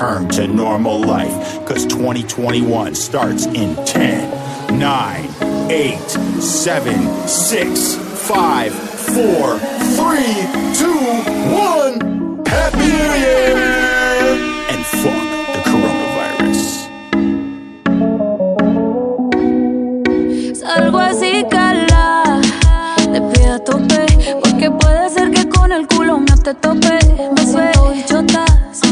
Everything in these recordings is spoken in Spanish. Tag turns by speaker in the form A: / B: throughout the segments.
A: return to normal life. Cause 2021 starts in 10, 9, 8, 7, 6, 5, 4, 3, 2, 1. Happy New Year! And fuck.
B: te tope, me suelto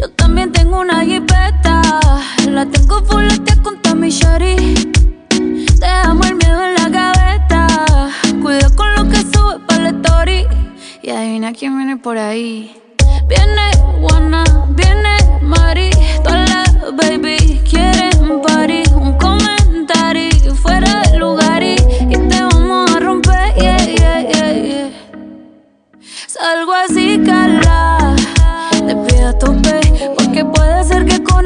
B: Yo también tengo una jipeta, la tengo full con mi shari. Dejamos el miedo en la gaveta, cuida con lo que sube para la story. Y adivina quién viene por ahí. Viene Juana, viene Mari, todas las baby quieren party. Un comentario fuera del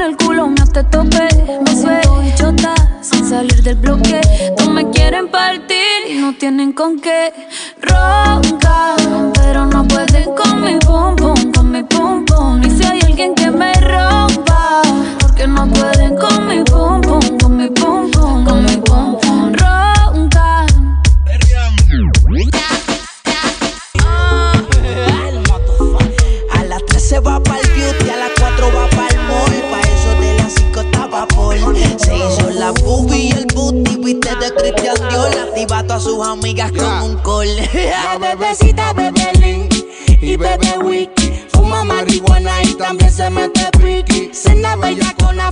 B: el culo me te tope. Me suelto y chota, sin salir del bloque. No me quieren partir y no tienen con qué. Ronca, pero no pueden con mi pum pum, con mi pum pum. Y si hay alguien que me rompa, porque no pueden con mi pum pum,
C: Christian Dior. Activa a todas sus amigas con un call.
D: La bebecita bebe link y bebe wiki. Fuma marihuana y también se mete piqui. Cena bella con la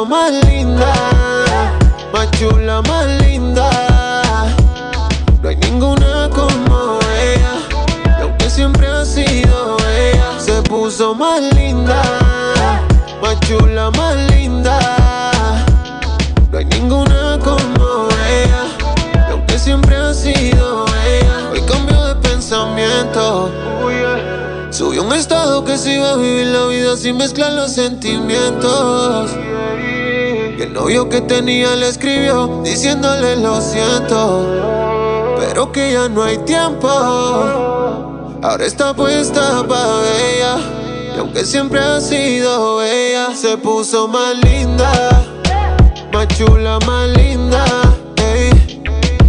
E: Puso más que iba a vivir la vida sin mezclar los sentimientos. Y el novio que tenía le escribió diciéndole lo siento, pero que ya no hay tiempo. Ahora está puesta para ella, y aunque siempre ha sido ella, se puso más linda, más chula, más linda.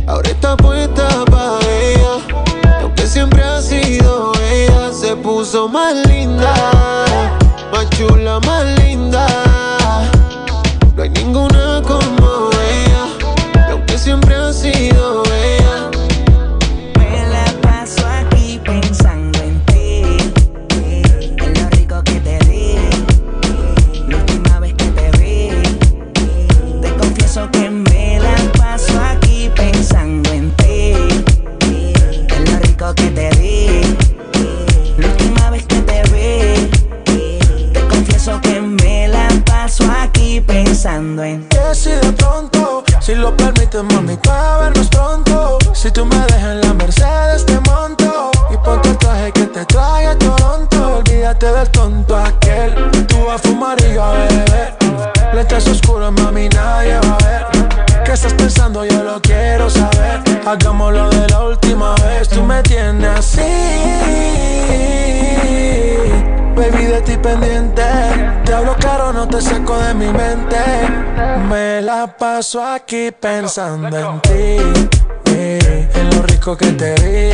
E: Ahora está puesta puso más linda, más chula, más linda.
F: Si de pronto, si lo permites, mami, vernos pronto. Si tú me dejas en la Mercedes, te monto. Y ponte el traje que te trae a Toronto. Olvídate del tonto aquel. Tú vas a fumar y yo a beber. Lentes oscuros, mami, nadie va a ver. ¿Qué estás pensando? Yo lo quiero saber. Hagámoslo de la última vez. Tú me tienes así. Baby, de ti pendiente. Te hablo caro, no te saco de mi mente. Me la paso aquí pensando en ti. eh, en lo rico que te vi.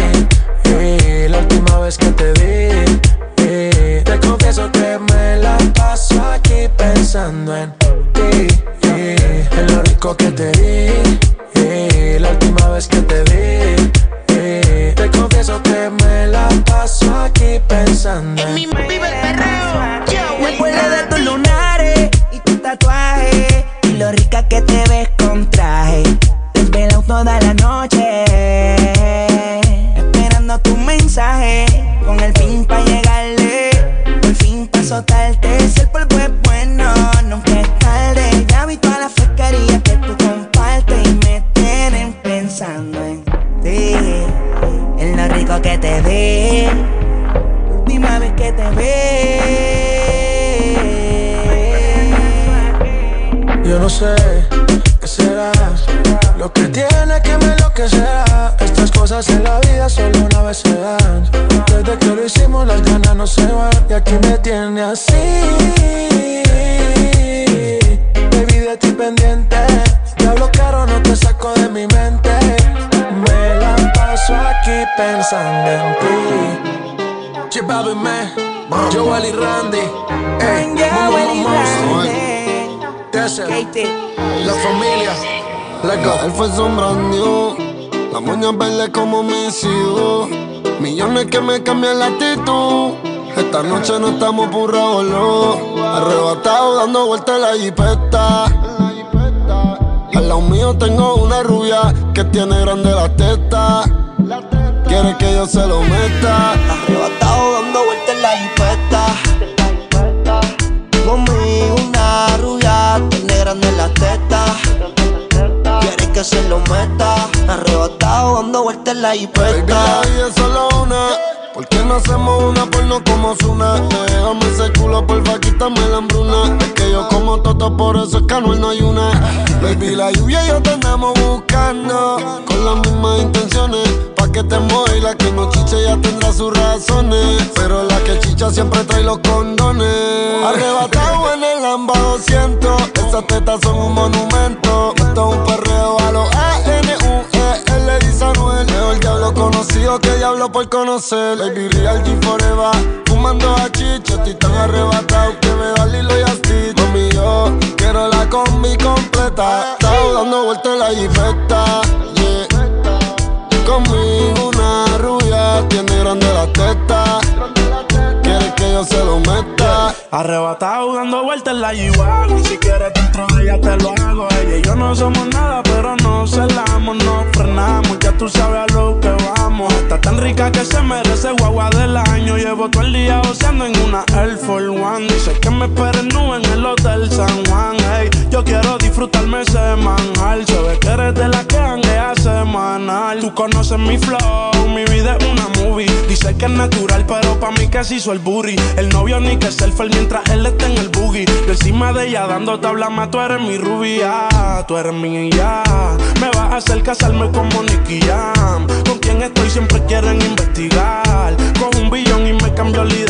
F: eh, la última vez que te vi. eh, te confieso que me la paso aquí pensando en ti. en lo rico que te vi. eh, la última vez que te vi. eh, te confieso que me la paso aquí pensando en ti.
G: Vive
F: sé qué será lo que tiene que me enloquecerá. Estas cosas en la vida solo una vez se dan. Desde que lo hicimos, las ganas no se van. Y aquí me tiene así. Baby, de ti pendiente. Te hablo caro, no te saco de mi mente. Me la paso aquí pensando en ti. Chipabi me, Joel y Randy. Ey, Momo Monster. La familia, let go.
H: Él fue sombrando, la moña verde como mi ciudad. Millones que me cambian la actitud. Esta noche no estamos por no. Arrebatado dando vueltas en la jipeta. Al lado mío tengo una rubia que tiene grande la teta. Quiere que yo se lo meta.
G: Arrebatado la
H: Baby, vida es solo una. ¿Por qué no hacemos una porno como Zuna? Déjame ese culo, porfa, quítame la hambruna. Es que yo como toto, por eso es que no hay una. Baby, la lluvia y yo te andamos buscando. Con las mismas intenciones. Pa' que te y la que no chicha ya tendrá sus razones. Pero la que chicha siempre trae los condones. Arrebatado en el Lamba 200. Esas tetas son un monumento. Esto es un perreo a los Dice Anuel. Mejor diablo conocido que diablo por conocer. Baby, real G forever. Fumando a chicha, estoy tan arrebatado que me da Lilo y Asti. Mami, yo quiero la combi completa. Estaba dando vueltas en la jipeta. Yeah. Conmigo una rubia tiene grande la teta. Quiere que yo se lo meta.
I: Arrebatado dando vueltas en la g Si quieres dentro de ella te lo hago. Ella y yo no somos nada, pero no celamos, no frenamos. Ya tú sabes a lo que Está tan rica que se merece guagua del año. Llevo todo el día oceando en una Air Force One. Dice que me esperen nube en el Hotel San Juan. Hey, yo quiero disfrutarme semanal. Se ve que eres de la que hanguea semanal. Tú conoces mi flow, mi vida es una movie. Dice que es natural, pero pa' mí se hizo el booty. El novio ni que selfie mientras él está en el boogie. De encima de ella dando tabla más, tú eres mi rubia. Tú eres mi ya. Me vas a hacer casarme como Nicky Jam. Con quien estoy siempre quieren investigar. Con un billón y me cambió la identidad.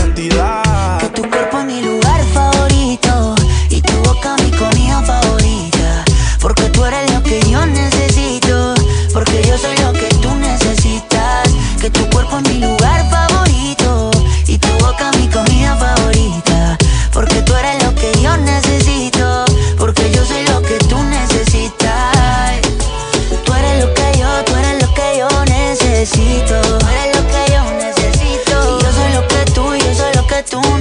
J: Tú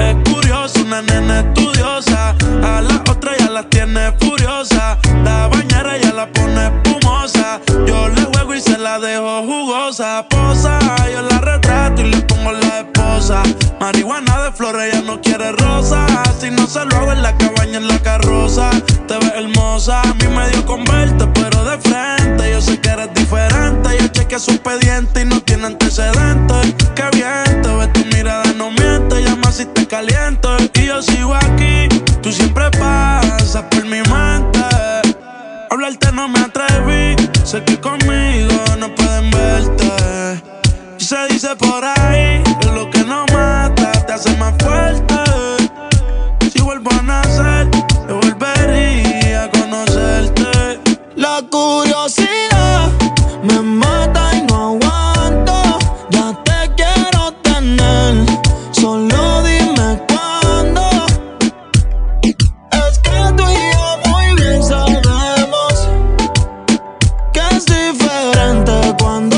J: es
I: curiosa, una nena estudiosa. A la otra ya la tiene furiosa. La bañera ya la pone espumosa. Yo le juego y se la dejo jugosa. Posa, yo la retrato y le pongo la esposa. Marihuana de flores, ella no quiere rosa. Si no se lo hago en la cabaña, en la carroza. Te ves hermosa, a mí me dio con verte, pero de frente. Yo sé que eres diferente. Yo chequeé su expediente y no tiene antecedentes. Qué bien, caliento. Y yo sigo aquí, tú siempre pasas por mi mente. Hablarte no me atreví, sé que conmigo no pueden verte. Se dice por ahí
K: diferente cuando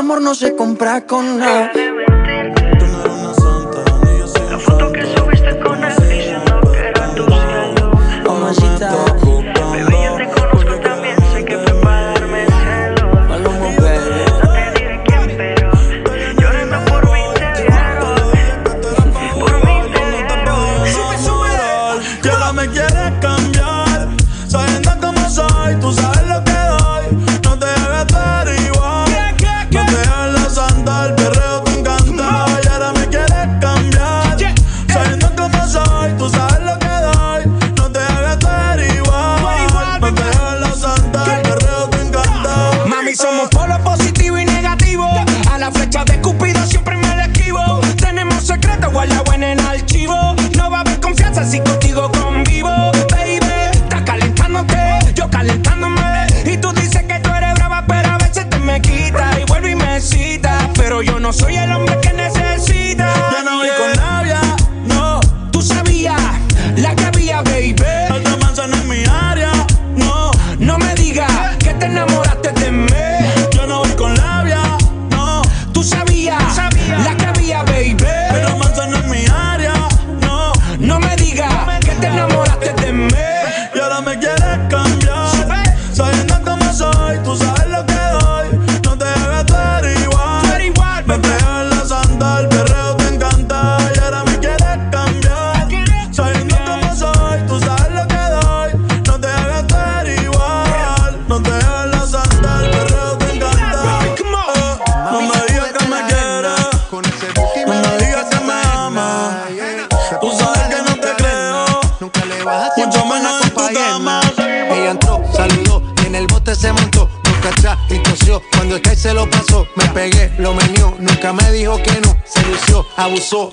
L: amor no se compra con nada.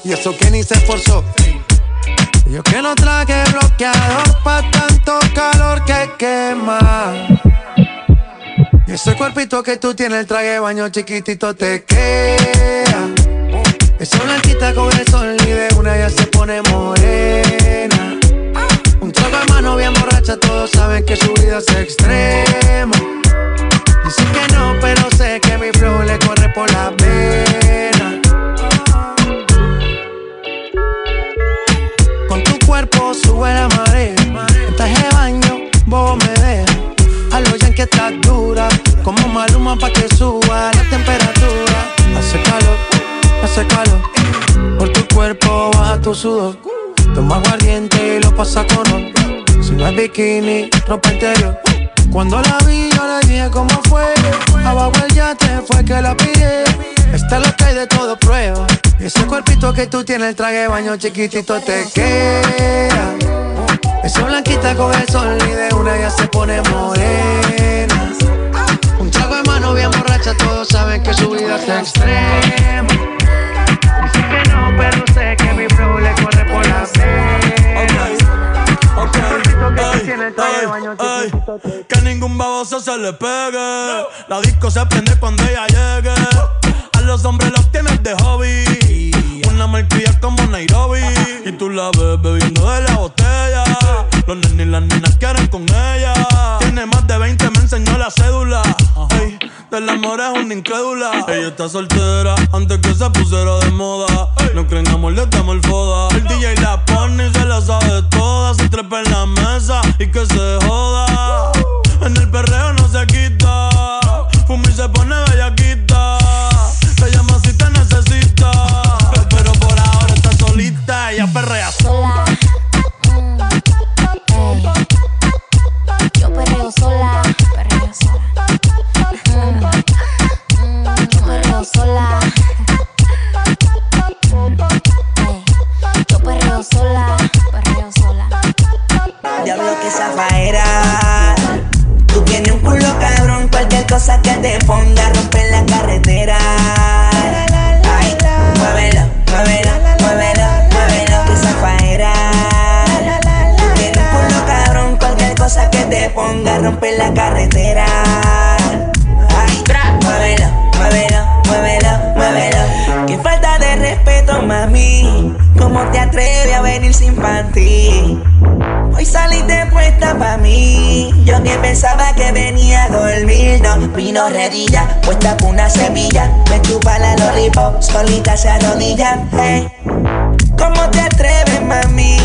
M: Y eso que ni se esforzó. Yo que no traje bloqueador pa' tanto calor que quema. Y ese cuerpito que tú tienes, el traje baño chiquitito te queda. Esa blanquita con el sol y de una ya se pone morena. Un trago de mano bien borracha, todos saben que su vida es extrema. Dicen que no, pero sé que mi flow le corre por la sube la marea. Traje baño, vos me dejas. A lo que estás dura. Como maluma pa' que suba la temperatura. Hace calor, hace calor. Por tu cuerpo baja tu sudor. Toma aguardiente y lo pasa con. Si no es bikini, ropa interior. Cuando la vi, yo le dije cómo fue. Abajo el yate fue que la pide. Está lo que hay de todo prueba. Ese cuerpito que tú tienes, el traje de baño chiquitito te queda. Esa blanquita con el sol y de una ya se pone morena. Un trago de mano bien borracha, todos saben que su vida es extrema. Dice que no, pero sé que mi flow corre por la
G: Que, que ningún baboso se le pegue. La disco se prende cuando ella llegue los hombres los tienes de hobby. Una marquilla como Nairobi. Y tú la ves bebiendo de la botella. Los nenes y las nenas quieren con ella. Tiene más de 20, me enseñó la cédula. Ey, del amor es una incrédula. Ella está soltera antes que se pusiera de moda. No creen amor, le damos el foda. El because dormir, no vino redilla, puesta por una semilla. Me chupa la lollipop, solita se arrodilla. Hey. ¿Cómo te atreves, mami,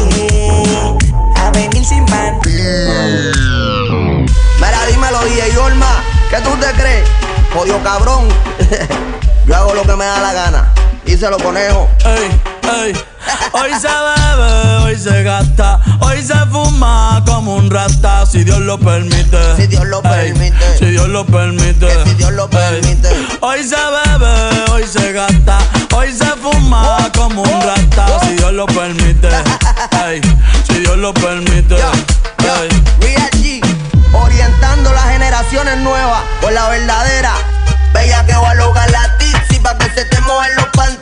G: a venir sin pan?
N: Mira, dímelo, DJ Olma, ¿qué tú te crees? Jodido cabrón. Yo hago lo que me da la gana. Díselo, conejo.
L: Ey, ey. Hoy se bebe, hoy se gasta, hoy se fuma como un rata, si Dios lo permite.
N: Si Dios lo permite.
L: Si Dios lo permite.
N: Que si Dios lo permite.
L: Hoy se bebe, hoy se gasta, hoy se fuma como un rata, si Dios lo permite. Ey, si Dios lo permite. Ey.
N: Real G, orientando las generaciones nuevas por la verdadera. Bella que va a lograr la tipsy pa' que se te mojen los panties.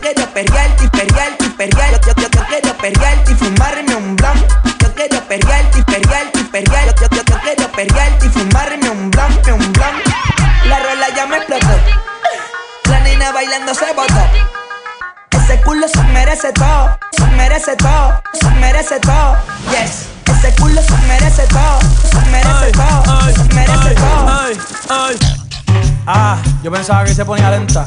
G: Yo quiero perrearte perrearte y perrear. Yo, yo, yo, yo quiero perrearte y fumarme un blon. Yo quiero perrearte y perrearte y perrear. Yo, yo, yo, quiero perrearte y fumarme un blon, un blon. La rola ya me explotó. La nena bailando se botó. Ese culo se merece todo, se merece todo, se merece todo. Yes. Ese culo se merece todo, se merece todo, se merece todo.
L: Ay, ay. Ah, yo pensaba que se ponía lenta.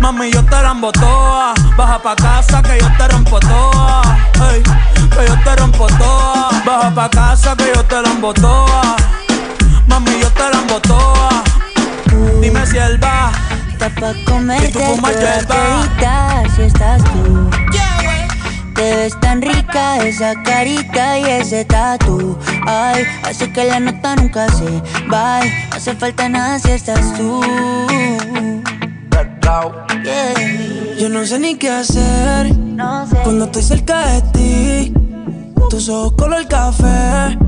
L: Mami, yo te la embotoa. Baja pa' casa que yo te rompo toa. Que yo te rompo toa. Baja pa' casa que yo te la embotoa. Mami, yo te la embotoa. Dime si él va.
J: Está pa' comerte todita si estás tú. Te ves tan rica esa carita y ese tatu. Ay, hace que la nota nunca se va. No hace falta nada si estás tú. Yeah.
M: Yo no sé ni qué hacer
J: No sé.
M: cuando estoy cerca de ti. Tus ojos color café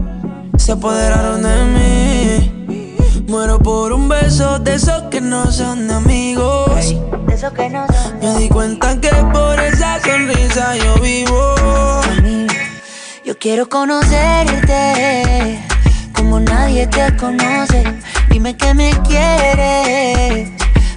M: se apoderaron de mí. Muero por un beso de esos que no son de amigos.
J: De eso que no son.
M: Me di cuenta que por esa sonrisa yo vivo.
J: Yo quiero conocerte como nadie te conoce. Dime que me quieres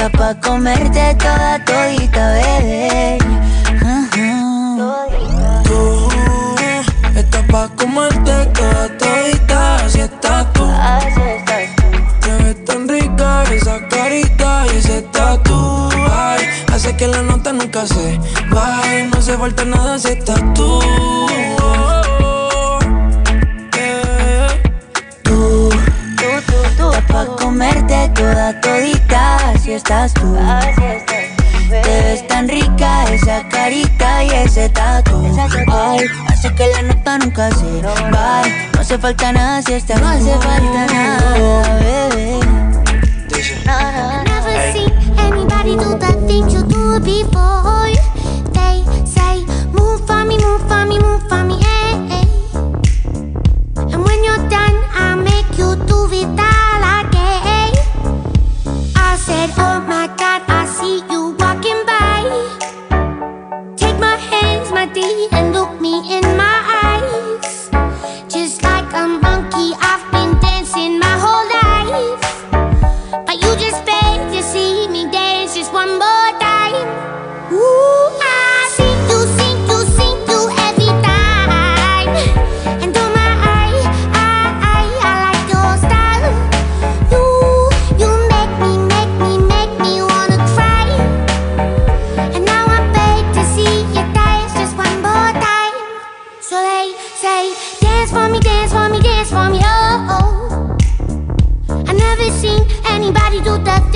J: está pa' comerte toda todita, bebé.
M: Estás pa' comerte toda falta nada, si
O: esta no hace falta.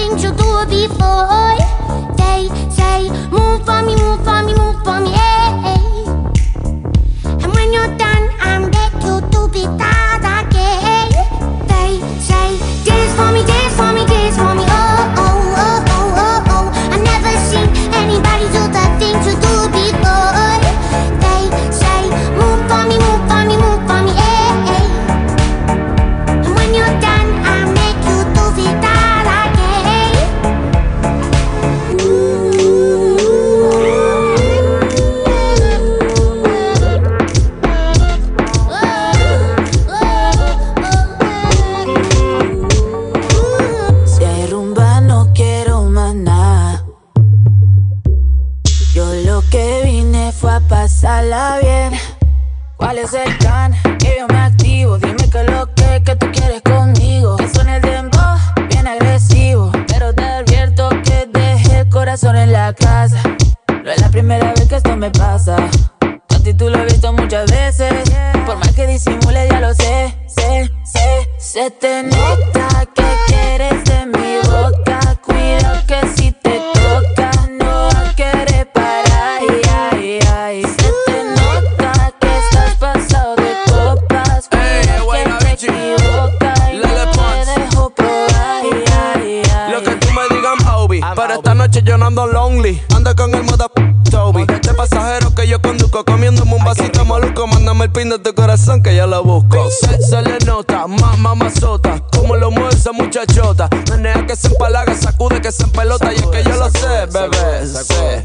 P: Things you do before they say, move for me, move for me, move. said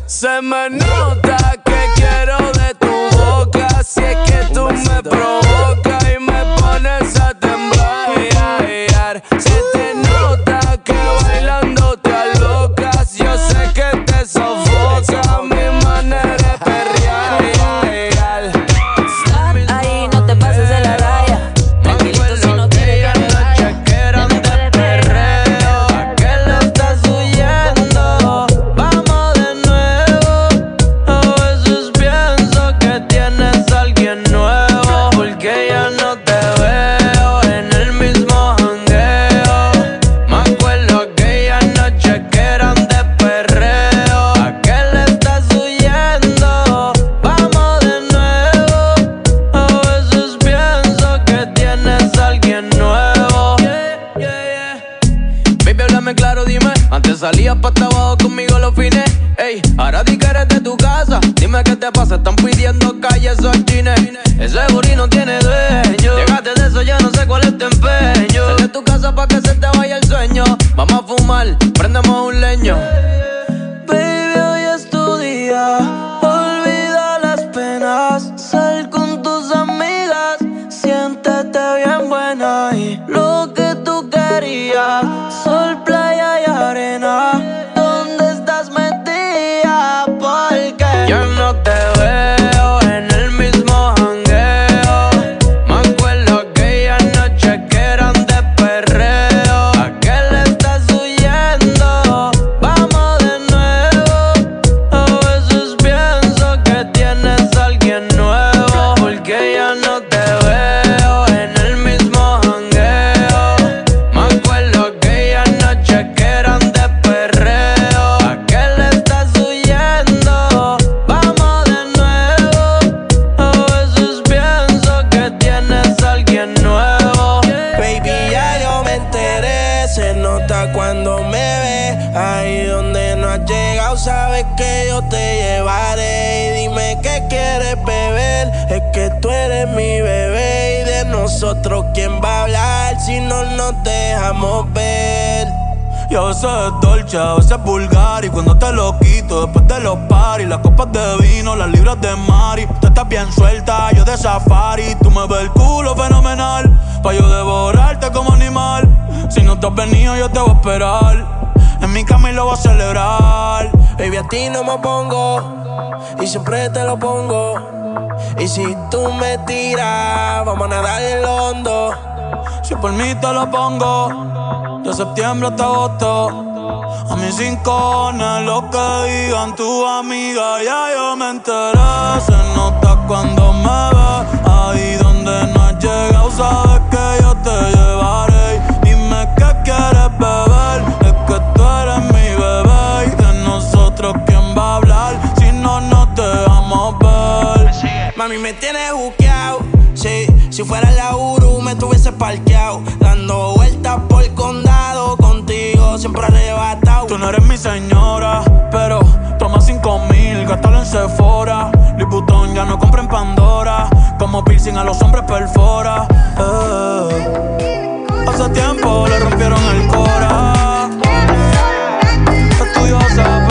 O: Se
Q: me nota que quiero de tu boca, si es que tú me provocas. cuál es tu empeño. Sale a tu casa pa' que se te vaya el sueño. Vamos a fumar, prendemos un leño. Yo te
I: llevaré. Y dime qué quieres beber. Es que tú eres mi bebé. Y de nosotros, ¿quién va a hablar si no nos dejamos ver?
B: Y a veces es dolce, a veces es vulgar Y cuando te lo quito después de los paris Las copas de vino, las libras de mari Tú estás bien suelta, yo de safari Tú me ves el culo fenomenal Pa' yo devorarte como animal Si no te has venido yo te voy a esperar En mi cama y lo voy a celebrar
I: Baby, a ti no me pongo Y siempre te lo pongo Y si tú me tiras Vamos a nadar en lo hondo
B: Si por mí te lo pongo de septiembre hasta agosto. A mis cinco lo que digan tu amiga, ya yo me enteré. Se nota cuando me ve, ahí donde no has llegado, sabes que yo te llevaré. Dime qué quieres beber,
I: Mami, me tienes buqueado, sí. Si fuera la Uru, me tuviese parqueado, dando vueltas por el condado contigo, siempre arrebatado.
B: Tú no eres mi señora, pero toma cinco mil, gástalo en Sephora. Liputón ya no compra en Pandora, como piercing a los hombres perfora. Eh. Hace tiempo le rompieron el cora. Estudiosa,